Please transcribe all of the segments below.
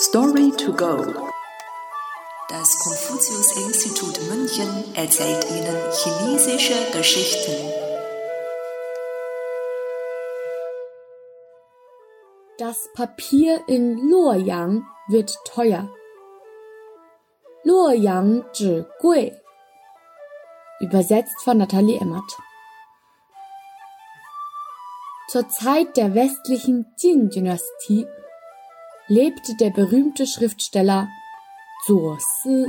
Story to go. Das Konfuzius-Institut München erzählt Ihnen chinesische Geschichten. Das Papier in Luoyang wird teuer. Luoyang zhi gui. Übersetzt von Nathalie Emmert. Zur Zeit der westlichen Jin-Dynastie lebte der berühmte Schriftsteller Zuo Si.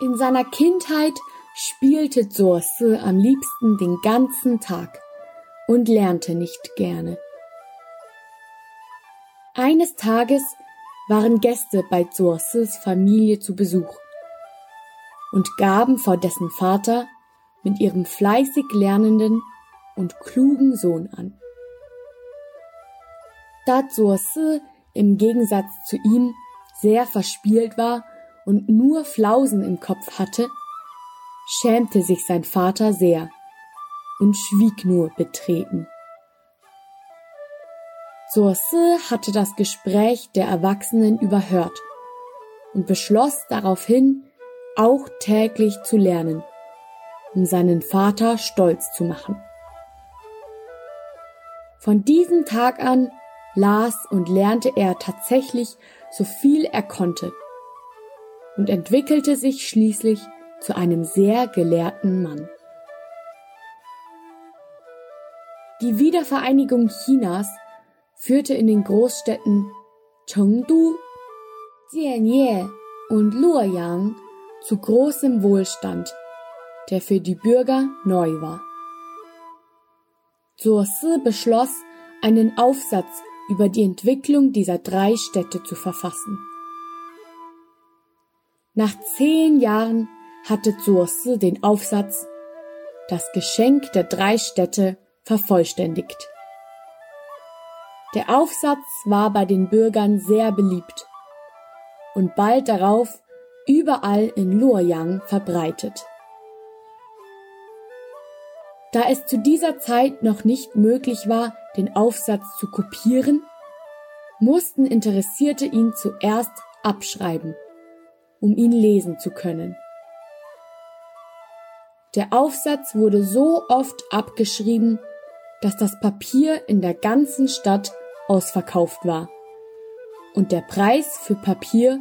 In seiner Kindheit spielte Zuo Si am liebsten den ganzen Tag und lernte nicht gerne. Eines Tages waren Gäste bei Zuo Sis Familie zu Besuch und gaben vor dessen Vater mit ihrem fleißig lernenden und klugen Sohn an. Da Zuosi im Gegensatz zu ihm sehr verspielt war und nur Flausen im Kopf hatte, schämte sich sein Vater sehr und schwieg nur betreten. Zuosi hatte das Gespräch der Erwachsenen überhört und beschloss daraufhin, auch täglich zu lernen, um seinen Vater stolz zu machen. Von diesem Tag an las und lernte er tatsächlich so viel er konnte und entwickelte sich schließlich zu einem sehr gelehrten Mann. Die Wiedervereinigung Chinas führte in den Großstädten Chengdu, Jianye und Luoyang zu großem Wohlstand, der für die Bürger neu war. Zuo beschloss, einen Aufsatz über die Entwicklung dieser drei Städte zu verfassen. Nach zehn Jahren hatte Zuosi den Aufsatz Das Geschenk der drei Städte vervollständigt. Der Aufsatz war bei den Bürgern sehr beliebt und bald darauf überall in Luoyang verbreitet. Da es zu dieser Zeit noch nicht möglich war, den Aufsatz zu kopieren, mussten Interessierte ihn zuerst abschreiben, um ihn lesen zu können. Der Aufsatz wurde so oft abgeschrieben, dass das Papier in der ganzen Stadt ausverkauft war und der Preis für Papier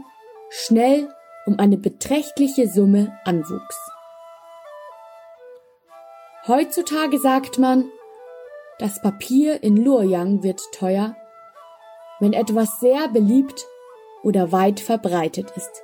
schnell um eine beträchtliche Summe anwuchs. Heutzutage sagt man, das Papier in Luoyang wird teuer, wenn etwas sehr beliebt oder weit verbreitet ist.